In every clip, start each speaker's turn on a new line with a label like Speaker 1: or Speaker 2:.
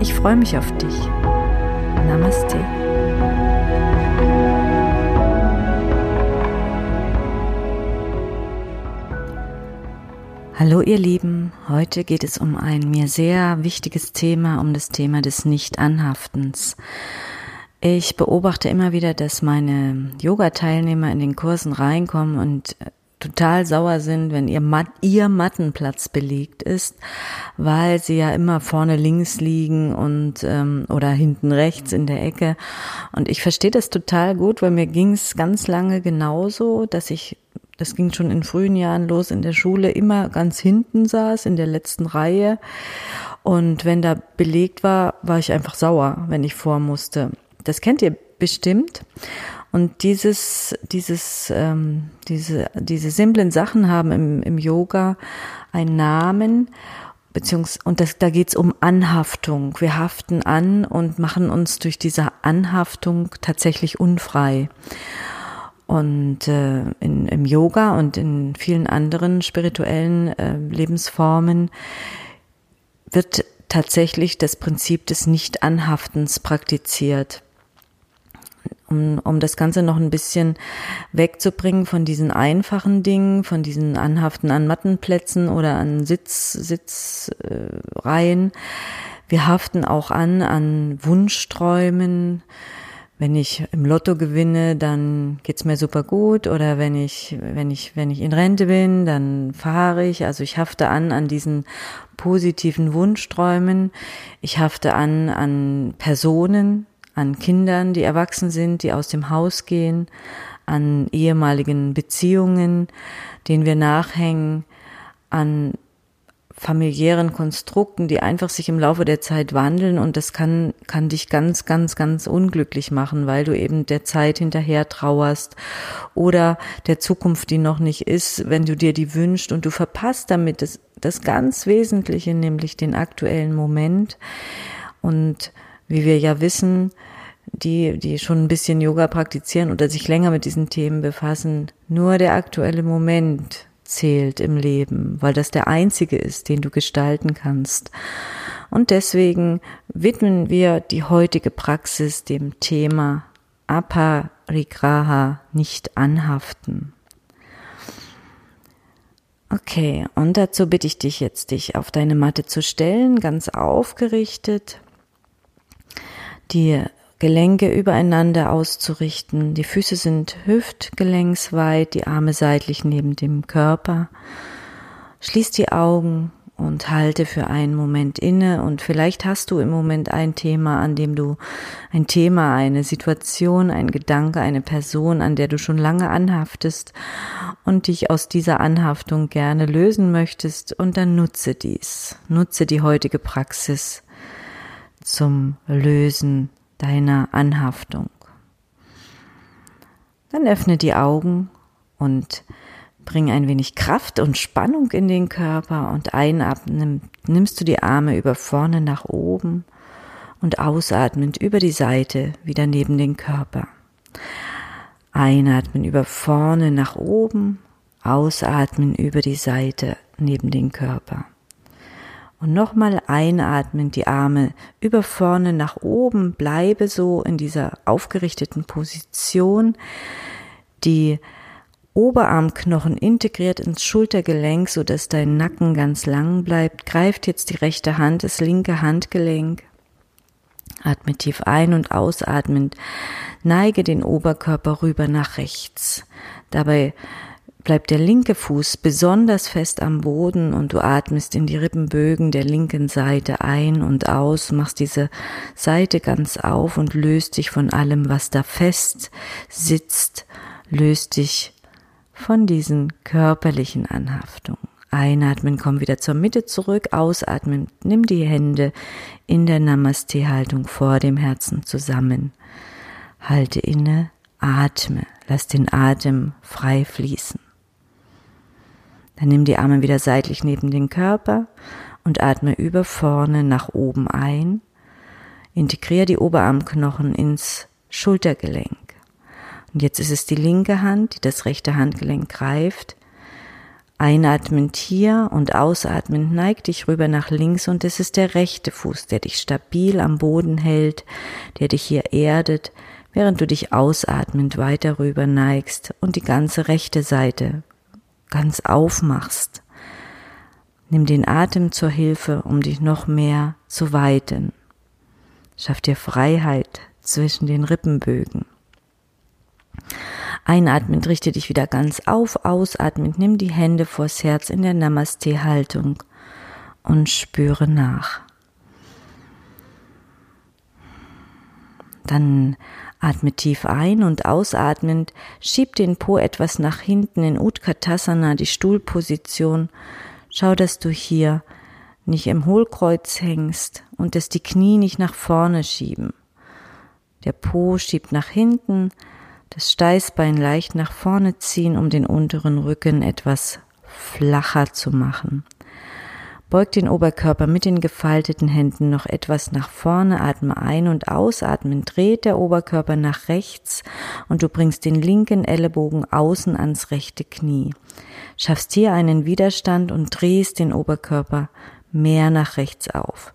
Speaker 1: Ich freue mich auf dich. Namaste. Hallo ihr Lieben, heute geht es um ein mir sehr wichtiges Thema, um das Thema des Nicht-Anhaftens. Ich beobachte immer wieder, dass meine Yoga-Teilnehmer in den Kursen reinkommen und total sauer sind, wenn ihr, Mat ihr Mattenplatz belegt ist, weil sie ja immer vorne links liegen und ähm, oder hinten rechts in der Ecke. Und ich verstehe das total gut, weil mir ging es ganz lange genauso, dass ich das ging schon in frühen Jahren los in der Schule, immer ganz hinten saß, in der letzten Reihe. Und wenn da belegt war, war ich einfach sauer, wenn ich vor musste. Das kennt ihr bestimmt. Und dieses, dieses, ähm, diese, diese simplen Sachen haben im, im Yoga einen Namen, beziehungsweise, und das, da geht's um Anhaftung. Wir haften an und machen uns durch diese Anhaftung tatsächlich unfrei. Und äh, in, im Yoga und in vielen anderen spirituellen äh, Lebensformen wird tatsächlich das Prinzip des Nicht-Anhaftens praktiziert um, um das Ganze noch ein bisschen wegzubringen von diesen einfachen Dingen, von diesen Anhaften an Mattenplätzen oder an Sitz, Sitzreihen. Äh, Wir haften auch an an Wunschträumen. Wenn ich im Lotto gewinne, dann geht's mir super gut. Oder wenn ich, wenn ich, wenn ich in Rente bin, dann fahre ich. Also ich hafte an an diesen positiven Wunschträumen. Ich hafte an an Personen, an Kindern, die erwachsen sind, die aus dem Haus gehen, an ehemaligen Beziehungen, denen wir nachhängen, an familiären Konstrukten, die einfach sich im Laufe der Zeit wandeln. Und das kann, kann dich ganz, ganz, ganz unglücklich machen, weil du eben der Zeit hinterher trauerst oder der Zukunft, die noch nicht ist, wenn du dir die wünschst. Und du verpasst damit das, das ganz Wesentliche, nämlich den aktuellen Moment. Und wie wir ja wissen, die, die schon ein bisschen Yoga praktizieren oder sich länger mit diesen Themen befassen, nur der aktuelle Moment zählt im Leben, weil das der einzige ist, den du gestalten kannst. Und deswegen widmen wir die heutige Praxis dem Thema Aparigraha, nicht anhaften. Okay, und dazu bitte ich dich jetzt, dich auf deine Matte zu stellen, ganz aufgerichtet die Gelenke übereinander auszurichten. Die Füße sind hüftgelenksweit, die Arme seitlich neben dem Körper. Schließ die Augen und halte für einen Moment inne und vielleicht hast du im Moment ein Thema, an dem du ein Thema, eine Situation, ein Gedanke, eine Person, an der du schon lange anhaftest und dich aus dieser Anhaftung gerne lösen möchtest und dann nutze dies. Nutze die heutige Praxis zum Lösen deiner Anhaftung. Dann öffne die Augen und bring ein wenig Kraft und Spannung in den Körper und einatmen nimmst du die Arme über vorne nach oben und ausatmend über die Seite wieder neben den Körper. Einatmen über vorne nach oben, ausatmen über die Seite neben den Körper. Und nochmal einatmen, die Arme über vorne nach oben, bleibe so in dieser aufgerichteten Position. Die Oberarmknochen integriert ins Schultergelenk, so dass dein Nacken ganz lang bleibt. Greift jetzt die rechte Hand, das linke Handgelenk. Atme tief ein und ausatmend. Neige den Oberkörper rüber nach rechts. Dabei bleibt der linke Fuß besonders fest am Boden und du atmest in die Rippenbögen der linken Seite ein und aus, machst diese Seite ganz auf und löst dich von allem, was da fest sitzt, löst dich von diesen körperlichen Anhaftungen. Einatmen, komm wieder zur Mitte zurück. Ausatmen, nimm die Hände in der Namaste-Haltung vor dem Herzen zusammen. Halte inne, atme, lass den Atem frei fließen. Dann nimm die Arme wieder seitlich neben den Körper und atme über vorne nach oben ein. Integriere die Oberarmknochen ins Schultergelenk. Und jetzt ist es die linke Hand, die das rechte Handgelenk greift. Einatmend hier und ausatmend neig dich rüber nach links und es ist der rechte Fuß, der dich stabil am Boden hält, der dich hier erdet, während du dich ausatmend weiter rüber neigst und die ganze rechte Seite ganz aufmachst. Nimm den Atem zur Hilfe, um dich noch mehr zu weiten. Schaff dir Freiheit zwischen den Rippenbögen. Einatmend richte dich wieder ganz auf, ausatmend nimm die Hände vors Herz in der Namaste-Haltung und spüre nach. Dann atme tief ein und ausatmend schieb den Po etwas nach hinten in Utkatasana, die Stuhlposition. Schau, dass du hier nicht im Hohlkreuz hängst und dass die Knie nicht nach vorne schieben. Der Po schiebt nach hinten, das Steißbein leicht nach vorne ziehen, um den unteren Rücken etwas flacher zu machen. Beug den Oberkörper mit den gefalteten Händen noch etwas nach vorne, atme ein und ausatmen, dreht der Oberkörper nach rechts und du bringst den linken Ellenbogen außen ans rechte Knie. Schaffst hier einen Widerstand und drehst den Oberkörper mehr nach rechts auf.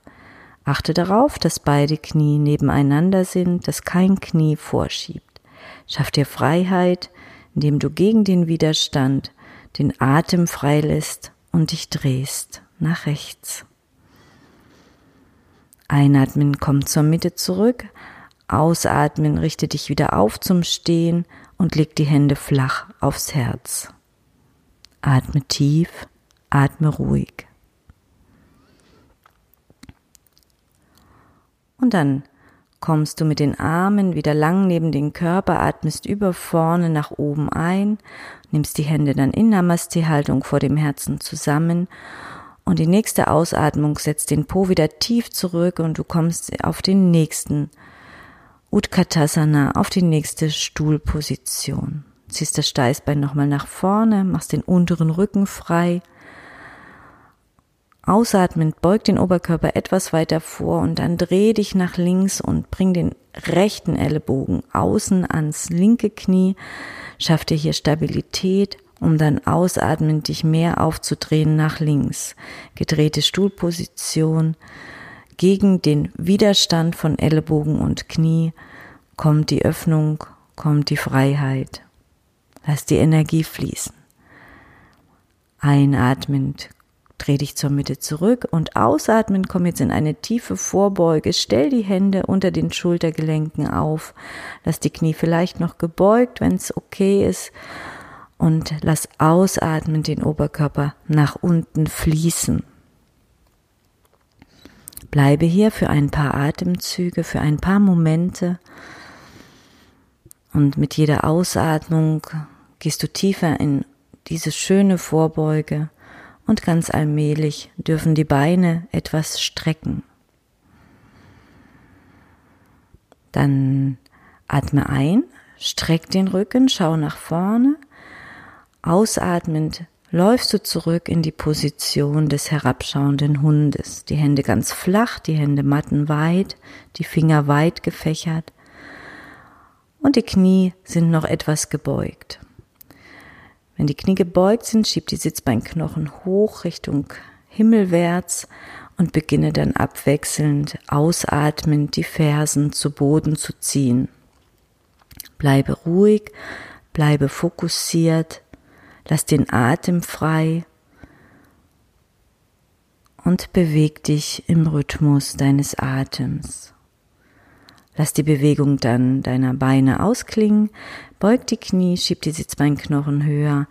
Speaker 1: Achte darauf, dass beide Knie nebeneinander sind, dass kein Knie vorschiebt. Schaff dir Freiheit, indem du gegen den Widerstand den Atem freilässt und dich drehst nach rechts. Einatmen, komm zur Mitte zurück. Ausatmen, richte dich wieder auf zum Stehen und leg die Hände flach aufs Herz. Atme tief, atme ruhig. Und dann kommst du mit den Armen wieder lang neben den Körper, atmest über vorne nach oben ein, nimmst die Hände dann in Namaste-Haltung vor dem Herzen zusammen und die nächste Ausatmung setzt den Po wieder tief zurück und du kommst auf den nächsten Utkatasana, auf die nächste Stuhlposition. Ziehst das Steißbein nochmal nach vorne, machst den unteren Rücken frei, Ausatmend beug den Oberkörper etwas weiter vor und dann dreh dich nach links und bring den rechten Ellenbogen außen ans linke Knie. Schaff dir hier Stabilität, um dann ausatmend dich mehr aufzudrehen nach links. Gedrehte Stuhlposition. Gegen den Widerstand von Ellenbogen und Knie kommt die Öffnung, kommt die Freiheit. Lass die Energie fließen. Einatmend Dreh dich zur Mitte zurück und ausatmen, komm jetzt in eine tiefe Vorbeuge, stell die Hände unter den Schultergelenken auf, lass die Knie vielleicht noch gebeugt, wenn es okay ist und lass ausatmen den Oberkörper nach unten fließen. Bleibe hier für ein paar Atemzüge, für ein paar Momente und mit jeder Ausatmung gehst du tiefer in diese schöne Vorbeuge und ganz allmählich dürfen die Beine etwas strecken. Dann atme ein, streck den Rücken, schau nach vorne. Ausatmend läufst du zurück in die Position des herabschauenden Hundes. Die Hände ganz flach, die Hände mattenweit, die Finger weit gefächert und die Knie sind noch etwas gebeugt. Wenn die Knie gebeugt sind, schieb die Sitzbeinknochen hoch Richtung Himmelwärts und beginne dann abwechselnd ausatmend die Fersen zu Boden zu ziehen. Bleibe ruhig, bleibe fokussiert, lass den Atem frei und beweg dich im Rhythmus deines Atems. Lass die Bewegung dann deiner Beine ausklingen, beug die Knie, schieb die Sitzbeinknochen höher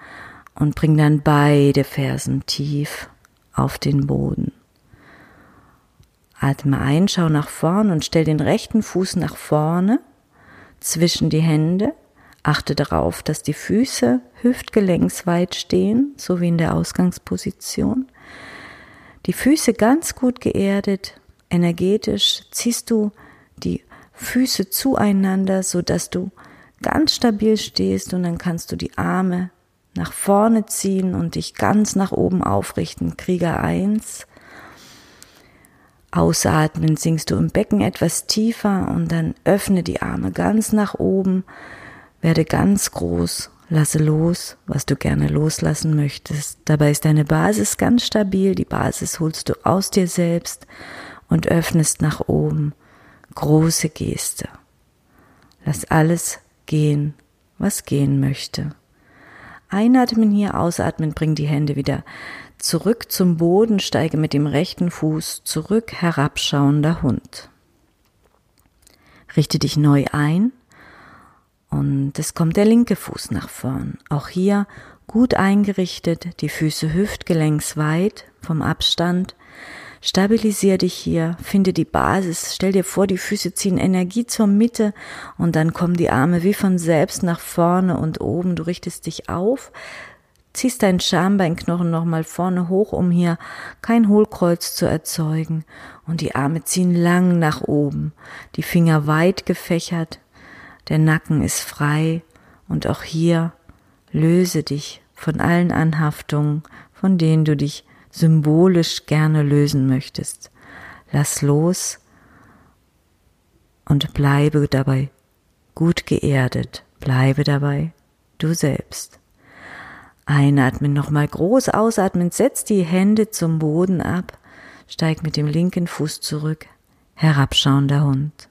Speaker 1: und bring dann beide Fersen tief auf den Boden. Atme ein, schau nach vorn und stell den rechten Fuß nach vorne zwischen die Hände. Achte darauf, dass die Füße hüftgelenksweit stehen, so wie in der Ausgangsposition. Die Füße ganz gut geerdet, energetisch ziehst du die Füße zueinander, so dass du ganz stabil stehst und dann kannst du die Arme nach vorne ziehen und dich ganz nach oben aufrichten. Krieger 1. Ausatmen sinkst du im Becken etwas tiefer und dann öffne die Arme ganz nach oben, werde ganz groß, lasse los, was du gerne loslassen möchtest. Dabei ist deine Basis ganz stabil, die Basis holst du aus dir selbst und öffnest nach oben. Große Geste. Lass alles gehen, was gehen möchte. Einatmen hier, ausatmen, bring die Hände wieder zurück zum Boden, steige mit dem rechten Fuß zurück, herabschauender Hund. Richte dich neu ein und es kommt der linke Fuß nach vorn. Auch hier gut eingerichtet, die Füße hüftgelenksweit vom Abstand. Stabilisier dich hier, finde die Basis, stell dir vor, die Füße ziehen Energie zur Mitte und dann kommen die Arme wie von selbst nach vorne und oben. Du richtest dich auf, ziehst deinen Schambeinknochen nochmal vorne hoch, um hier kein Hohlkreuz zu erzeugen und die Arme ziehen lang nach oben, die Finger weit gefächert, der Nacken ist frei und auch hier löse dich von allen Anhaftungen, von denen du dich symbolisch gerne lösen möchtest. Lass los und bleibe dabei gut geerdet. Bleibe dabei du selbst. Einatmen nochmal groß, ausatmen, setz die Hände zum Boden ab, steig mit dem linken Fuß zurück, herabschauender Hund.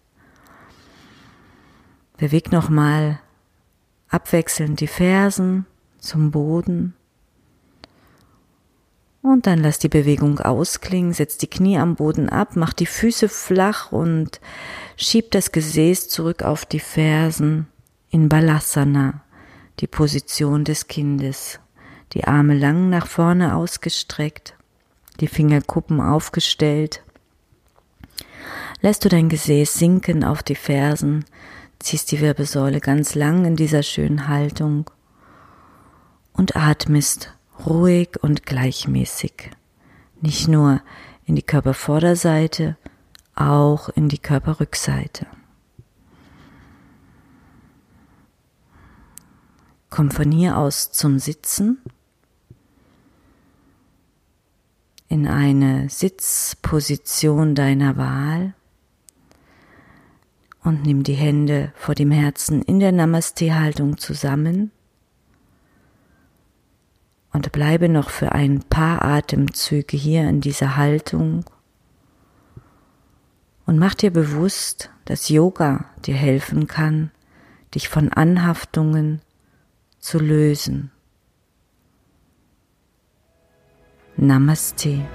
Speaker 1: Beweg nochmal abwechselnd die Fersen zum Boden und dann lass die Bewegung ausklingen, setz die Knie am Boden ab, mach die Füße flach und schieb das Gesäß zurück auf die Fersen in Balasana, die Position des Kindes. Die Arme lang nach vorne ausgestreckt, die Fingerkuppen aufgestellt. Lässt du dein Gesäß sinken auf die Fersen, ziehst die Wirbelsäule ganz lang in dieser schönen Haltung und atmest ruhig und gleichmäßig. Nicht nur in die Körpervorderseite, auch in die Körperrückseite. Komm von hier aus zum Sitzen in eine Sitzposition deiner Wahl und nimm die Hände vor dem Herzen in der Namaste-Haltung zusammen und bleibe noch für ein paar Atemzüge hier in dieser Haltung und mach dir bewusst, dass Yoga dir helfen kann, dich von Anhaftungen zu lösen. Namaste.